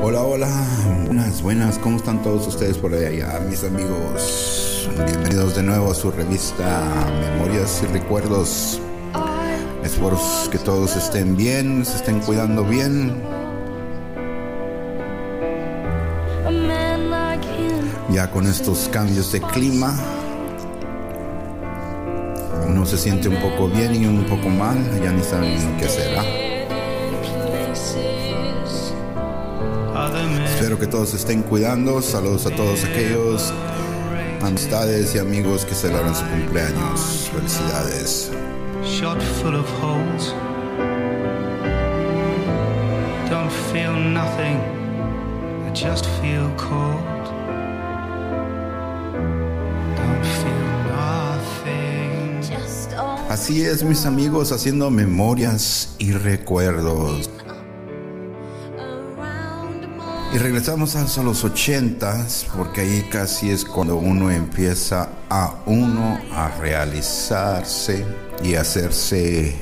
Hola, hola, buenas, buenas, ¿cómo están todos ustedes por allá, mis amigos? Bienvenidos de nuevo a su revista Memorias y Recuerdos. Espero que todos estén bien, se estén cuidando bien. Ya con estos cambios de clima, uno se siente un poco bien y un poco mal, ya ni saben qué hacer. ¿ah? Espero que todos estén cuidando. Saludos a todos aquellos amistades y amigos que celebran su cumpleaños. Felicidades. shot full of holes. Don't feel nothing, I just feel cold. Don't feel nothing. Así es, mis amigos, haciendo memorias y recuerdos. Regresamos a los ochentas, porque ahí casi es cuando uno empieza a uno a realizarse y hacerse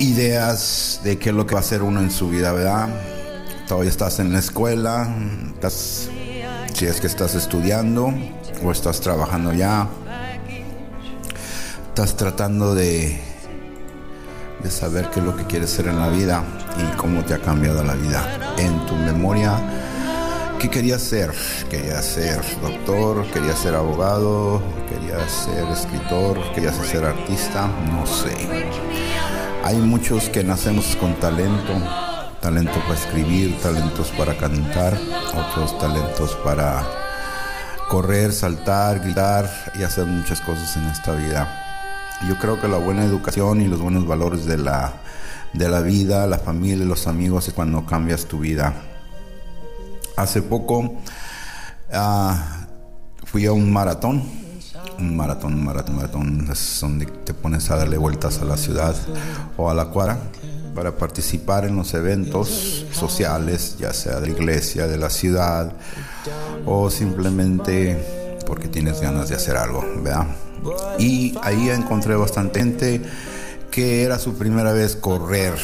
ideas de qué es lo que va a hacer uno en su vida, ¿verdad? Todavía estás en la escuela, estás, si es que estás estudiando o estás trabajando ya, estás tratando de, de saber qué es lo que quieres ser en la vida y cómo te ha cambiado la vida. En tu memoria, ¿qué querías ser? ¿Querías ser doctor? ¿Querías ser abogado? ¿Querías ser escritor? ¿Querías ser artista? No sé. Hay muchos que nacemos con talento, talento para escribir, talentos para cantar, otros talentos para correr, saltar, gritar y hacer muchas cosas en esta vida. Yo creo que la buena educación y los buenos valores de la, de la vida, la familia, los amigos es cuando cambias tu vida. Hace poco ah, fui a un maratón, un maratón, un maratón, maratón, es donde te pones a darle vueltas a la ciudad o a la cuadra para participar en los eventos sociales, ya sea de la iglesia, de la ciudad o simplemente porque tienes ganas de hacer algo, ¿verdad? Y ahí encontré bastante gente que era su primera vez correr,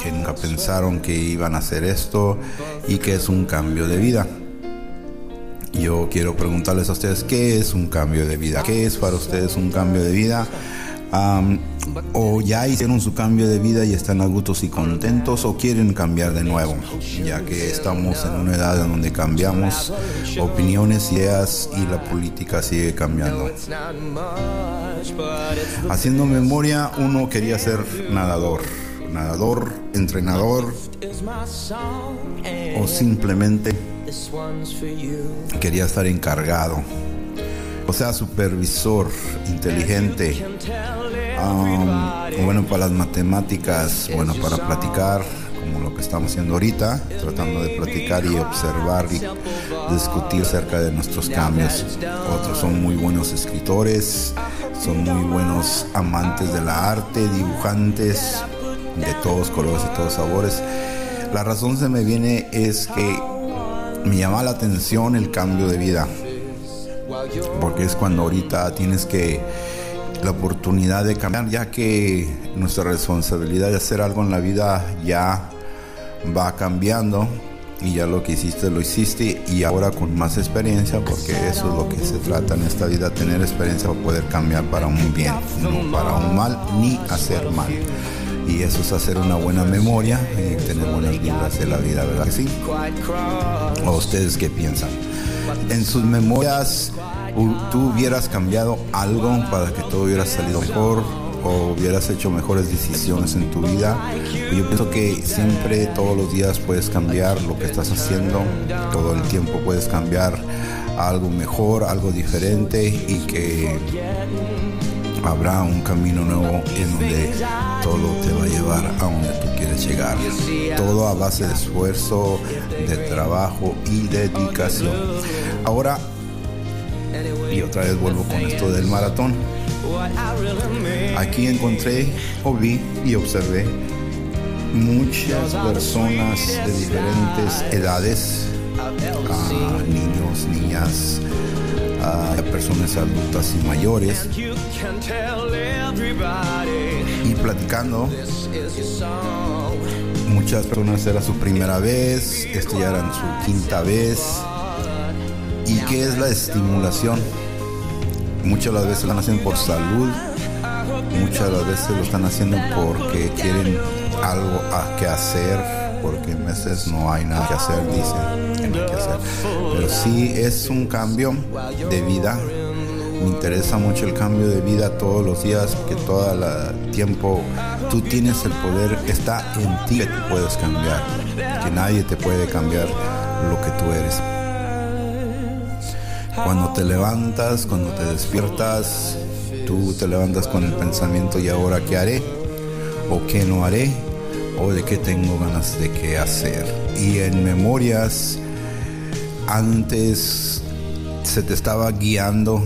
que nunca pensaron que iban a hacer esto y que es un cambio de vida. Yo quiero preguntarles a ustedes qué es un cambio de vida, qué es para ustedes un cambio de vida. O ya hicieron su cambio de vida y están a y contentos o quieren cambiar de nuevo, ya que estamos en una edad en donde cambiamos opiniones, ideas y la política sigue cambiando. Haciendo memoria, uno quería ser nadador, nadador, entrenador o simplemente quería estar encargado o sea, supervisor, inteligente, um, bueno para las matemáticas, bueno para platicar, como lo que estamos haciendo ahorita, tratando de platicar y observar y discutir acerca de nuestros cambios. Otros son muy buenos escritores, son muy buenos amantes de la arte, dibujantes de todos colores y todos sabores. La razón se me viene es que me llama la atención el cambio de vida porque es cuando ahorita tienes que la oportunidad de cambiar, ya que nuestra responsabilidad de hacer algo en la vida ya va cambiando y ya lo que hiciste lo hiciste y ahora con más experiencia, porque eso es lo que se trata en esta vida, tener experiencia para poder cambiar para un bien, no para un mal ni hacer mal. Y eso es hacer una buena memoria y tener buenas vidas de la vida, ¿verdad sí? ¿O ustedes qué piensan? En sus memorias tú hubieras cambiado algo para que todo hubiera salido mejor o hubieras hecho mejores decisiones en tu vida. Yo pienso que siempre, todos los días puedes cambiar lo que estás haciendo, todo el tiempo puedes cambiar algo mejor, algo diferente y que habrá un camino nuevo en donde todo te va a llevar a donde tú quieres llegar. Todo a base de esfuerzo, de trabajo y dedicación. Ahora y otra vez vuelvo con esto del maratón. Aquí encontré o vi y observé muchas personas de diferentes edades, ah, niños, niñas, uh, personas adultas y mayores, y platicando muchas personas era su primera vez, esto ya era su quinta vez. ¿Y qué es la estimulación? Muchas de las veces lo están haciendo por salud, muchas de las veces lo están haciendo porque quieren algo a que hacer, porque en veces no hay nada que hacer, dicen que no hay que hacer. Pero sí es un cambio de vida. Me interesa mucho el cambio de vida todos los días, que todo el tiempo tú tienes el poder, está en ti que puedes cambiar, que nadie te puede cambiar lo que tú eres. Cuando te levantas, cuando te despiertas, tú te levantas con el pensamiento y ahora qué haré o qué no haré o de qué tengo ganas de qué hacer. Y en memorias antes se te estaba guiando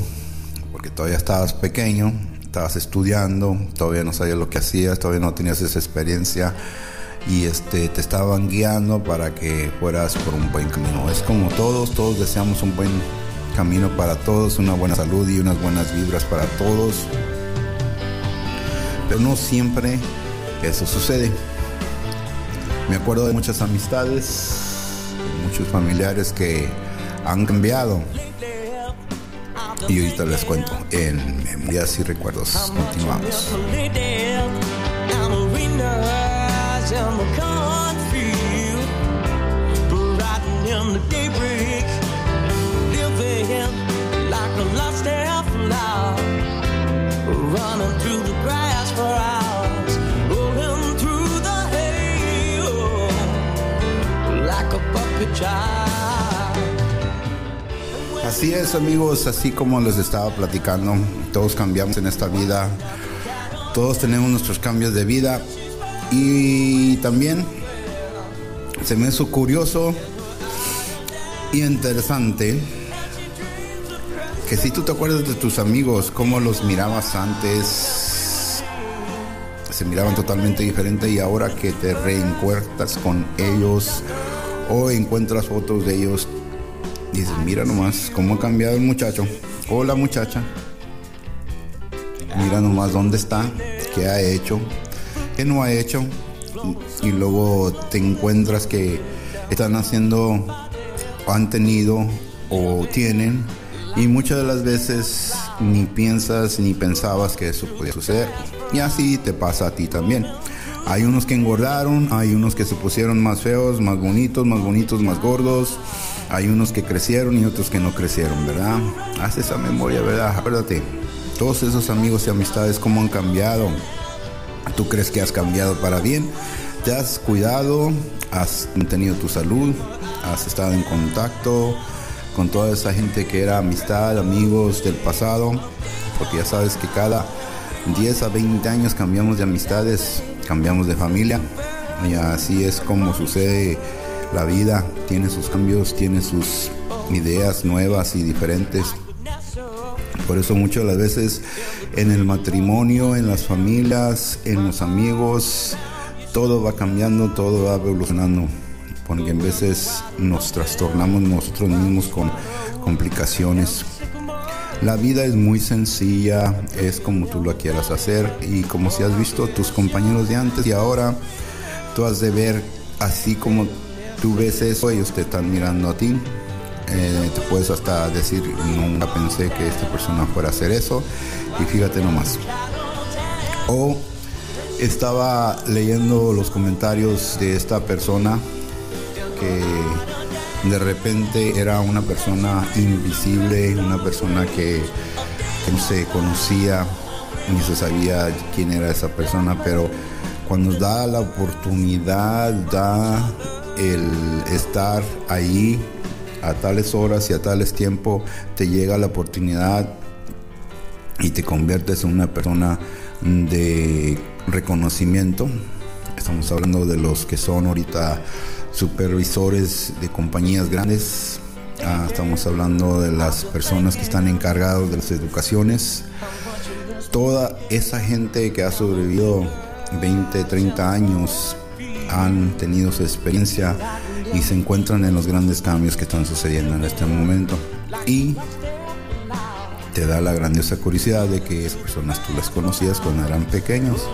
porque todavía estabas pequeño, estabas estudiando, todavía no sabías lo que hacías, todavía no tenías esa experiencia y este te estaban guiando para que fueras por un buen camino. Es como todos, todos deseamos un buen camino para todos, una buena salud y unas buenas vibras para todos. Pero no siempre eso sucede. Me acuerdo de muchas amistades, muchos familiares que han cambiado. Y ahorita les cuento en Memorias y Recuerdos. Continuamos. grass Así es amigos, así como les estaba platicando, todos cambiamos en esta vida, todos tenemos nuestros cambios de vida y también se me hizo curioso y interesante que si tú te acuerdas de tus amigos, cómo los mirabas antes, se miraban totalmente diferente y ahora que te reencuentras con ellos o encuentras fotos de ellos, dices, mira nomás cómo ha cambiado el muchacho o la muchacha. Mira nomás dónde está, qué ha hecho, qué no ha hecho. Y luego te encuentras que están haciendo, han tenido o tienen y muchas de las veces ni piensas ni pensabas que eso podía suceder. Y así te pasa a ti también. Hay unos que engordaron, hay unos que se pusieron más feos, más bonitos, más bonitos, más gordos. Hay unos que crecieron y otros que no crecieron, ¿verdad? Haz esa memoria, ¿verdad? Acuérdate, todos esos amigos y amistades, ¿cómo han cambiado? ¿Tú crees que has cambiado para bien? ¿Te has cuidado? ¿Has mantenido tu salud? ¿Has estado en contacto? Con toda esa gente que era amistad, amigos del pasado, porque ya sabes que cada 10 a 20 años cambiamos de amistades, cambiamos de familia, y así es como sucede la vida, tiene sus cambios, tiene sus ideas nuevas y diferentes. Por eso muchas de las veces en el matrimonio, en las familias, en los amigos, todo va cambiando, todo va evolucionando porque en veces nos trastornamos nosotros mismos con complicaciones. La vida es muy sencilla, es como tú lo quieras hacer y como si has visto tus compañeros de antes y ahora, tú has de ver así como tú ves eso, ellos te están mirando a ti. Eh, te puedes hasta decir, nunca pensé que esta persona fuera a hacer eso y fíjate nomás. O estaba leyendo los comentarios de esta persona que de repente era una persona invisible, una persona que, no se conocía ni se sabía quién era esa persona, pero cuando da la oportunidad, da el estar ahí a tales horas y a tales tiempos, te llega la oportunidad y te conviertes en una persona de reconocimiento. Estamos hablando de los que son ahorita supervisores de compañías grandes, ah, estamos hablando de las personas que están encargados de las educaciones, toda esa gente que ha sobrevivido 20, 30 años han tenido su experiencia y se encuentran en los grandes cambios que están sucediendo en este momento. Y te da la grandiosa curiosidad de que esas personas tú las conocías cuando eran pequeños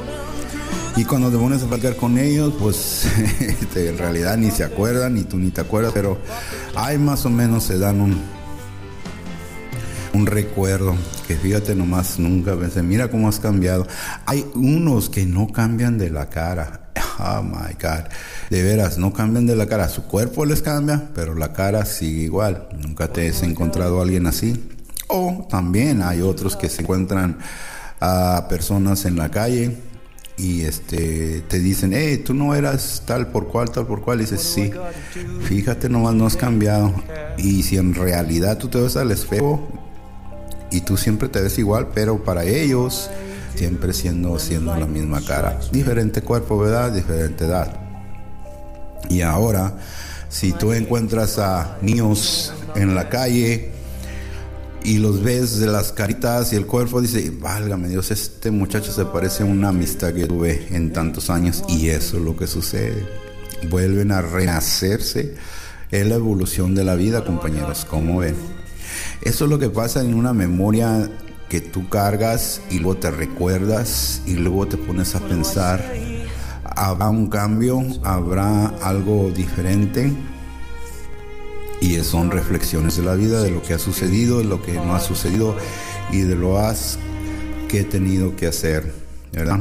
Y cuando te pones a platicar con ellos, pues este, en realidad ni se acuerdan, ni tú ni te acuerdas, pero hay más o menos se dan un, un recuerdo que fíjate nomás, nunca pensé, mira cómo has cambiado. Hay unos que no cambian de la cara. Oh my God. De veras, no cambian de la cara. Su cuerpo les cambia, pero la cara sigue igual. Nunca te has encontrado a alguien así. O también hay otros que se encuentran a personas en la calle y este te dicen, hey, tú no eras tal por cual, tal por cual. Y dices, sí, fíjate nomás, no has cambiado. Y si en realidad tú te ves al espejo y tú siempre te ves igual, pero para ellos siempre siendo, siendo la misma cara. Diferente cuerpo, ¿verdad? Diferente edad. Y ahora, si tú encuentras a niños en la calle y los ves de las caritas y el cuerpo, dice, válgame Dios, este muchacho se parece a una amistad que tuve en tantos años. Y eso es lo que sucede. Vuelven a renacerse. Es la evolución de la vida, compañeros. ¿Cómo ven? Eso es lo que pasa en una memoria que tú cargas y luego te recuerdas y luego te pones a pensar, habrá un cambio, habrá algo diferente. Y son reflexiones de la vida, de lo que ha sucedido, de lo que no ha sucedido y de lo has que he tenido que hacer, ¿verdad?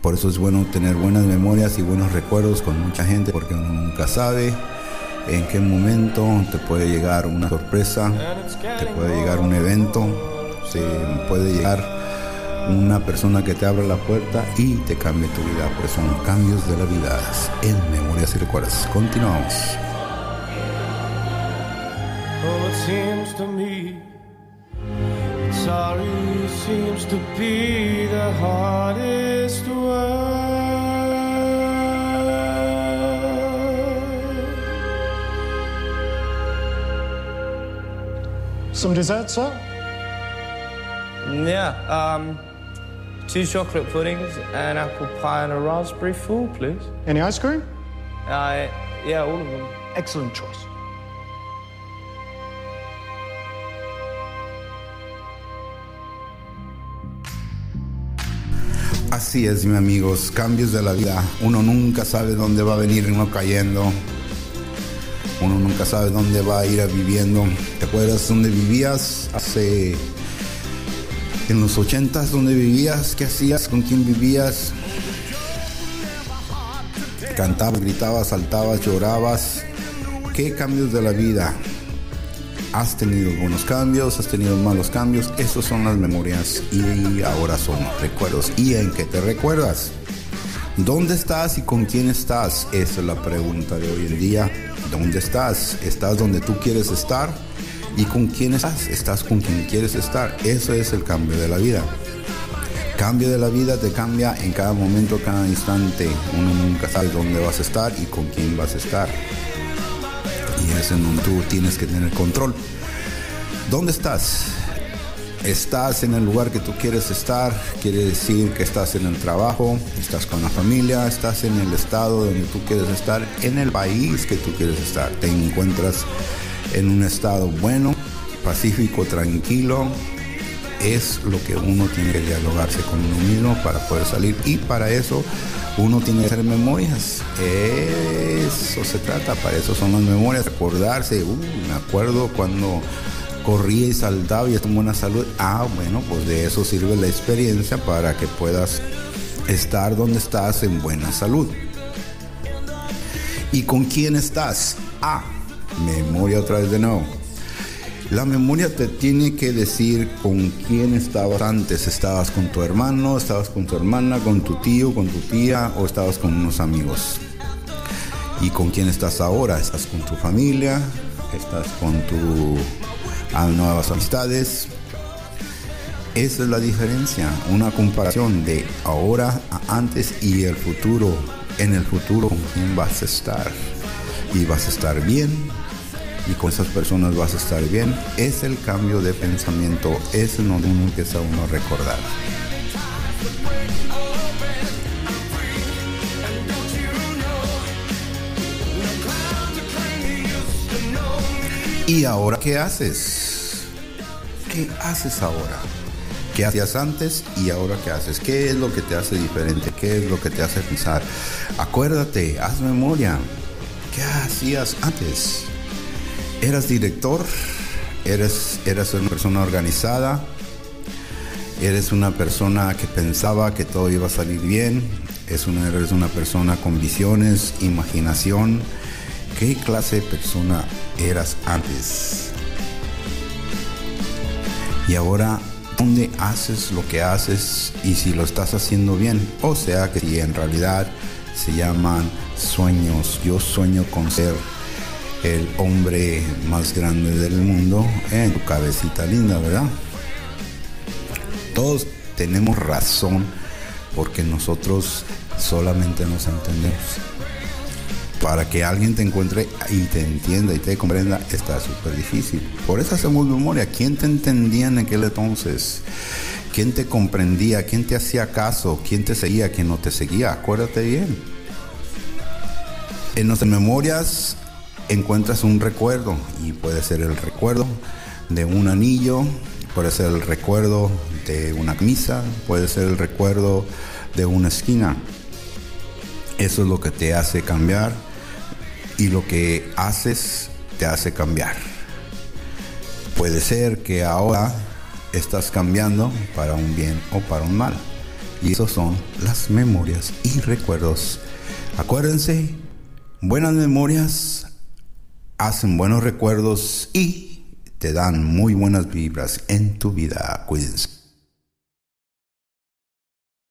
Por eso es bueno tener buenas memorias y buenos recuerdos con mucha gente porque uno nunca sabe en qué momento te puede llegar una sorpresa, te puede llegar un evento, se puede llegar una persona que te abra la puerta y te cambie tu vida. Pues son cambios de la vida en Memorias y Recuerdos. Continuamos. Oh, it seems to me that sorry seems to be the hardest word. Some dessert, sir? Yeah, um, two chocolate puddings, an apple pie, and a raspberry fool, please. Any ice cream? Uh, yeah, all of them. Excellent choice. Así es, mis amigos, cambios de la vida. Uno nunca sabe dónde va a venir uno cayendo. Uno nunca sabe dónde va a ir viviendo. ¿Te acuerdas dónde vivías hace en los ochentas dónde vivías? ¿Qué hacías? ¿Con quién vivías? Cantabas, gritabas, saltabas, llorabas. ¿Qué cambios de la vida? Has tenido buenos cambios, has tenido malos cambios. Esos son las memorias y ahora son recuerdos. ¿Y en qué te recuerdas? ¿Dónde estás y con quién estás? Esa es la pregunta de hoy en día. ¿Dónde estás? ¿Estás donde tú quieres estar? ¿Y con quién estás? Estás con quien quieres estar. Eso es el cambio de la vida. Cambio de la vida te cambia en cada momento, cada instante. Uno nunca sabe dónde vas a estar y con quién vas a estar. En donde tú tienes que tener control. ¿Dónde estás? Estás en el lugar que tú quieres estar, quiere decir que estás en el trabajo, estás con la familia, estás en el estado donde tú quieres estar, en el país que tú quieres estar. Te encuentras en un estado bueno, pacífico, tranquilo. Es lo que uno tiene que dialogarse con uno mismo para poder salir y para eso uno tiene que hacer memorias. Eso se trata, para eso son las memorias, recordarse, uh, me acuerdo cuando corría y saltaba y estaba en buena salud. Ah, bueno, pues de eso sirve la experiencia para que puedas estar donde estás en buena salud. ¿Y con quién estás? Ah, memoria otra vez de nuevo. La memoria te tiene que decir con quién estabas antes. ¿Estabas con tu hermano? ¿Estabas con tu hermana? ¿Con tu tío? ¿Con tu tía? ¿O estabas con unos amigos? ¿Y con quién estás ahora? ¿Estás con tu familia? ¿Estás con tus nuevas amistades? Esa es la diferencia. Una comparación de ahora a antes y el futuro. En el futuro, ¿con quién vas a estar? Y vas a estar bien, y con esas personas vas a estar bien, es el cambio de pensamiento, es en donde uno empieza uno a recordar. ¿Y ahora qué haces? ¿Qué haces ahora? ¿Qué hacías antes y ahora qué haces? ¿Qué es lo que te hace diferente? ¿Qué es lo que te hace pensar? Acuérdate, haz memoria. ¿Qué hacías antes? ¿Eras director? ¿Eres, eras una persona organizada? ¿Eres una persona que pensaba que todo iba a salir bien? ¿Es una, ¿Eres una persona con visiones, imaginación? ¿Qué clase de persona eras antes? Y ahora, ¿dónde haces lo que haces y si lo estás haciendo bien? O sea, que si en realidad se llaman sueños. Yo sueño con ser el hombre más grande del mundo en tu cabecita linda, ¿verdad? Todos tenemos razón porque nosotros solamente nos entendemos para que alguien te encuentre y te entienda y te comprenda está súper difícil. Por eso hacemos memoria. ¿Quién te entendía en aquel entonces? ¿Quién te comprendía? ¿Quién te hacía caso? ¿Quién te seguía? ¿Quién no te seguía? Acuérdate bien. En nuestras memorias encuentras un recuerdo y puede ser el recuerdo de un anillo, puede ser el recuerdo de una misa, puede ser el recuerdo de una esquina. Eso es lo que te hace cambiar y lo que haces te hace cambiar. Puede ser que ahora estás cambiando para un bien o para un mal. Y esos son las memorias y recuerdos. Acuérdense, buenas memorias hacen buenos recuerdos y te dan muy buenas vibras en tu vida. Cuídense.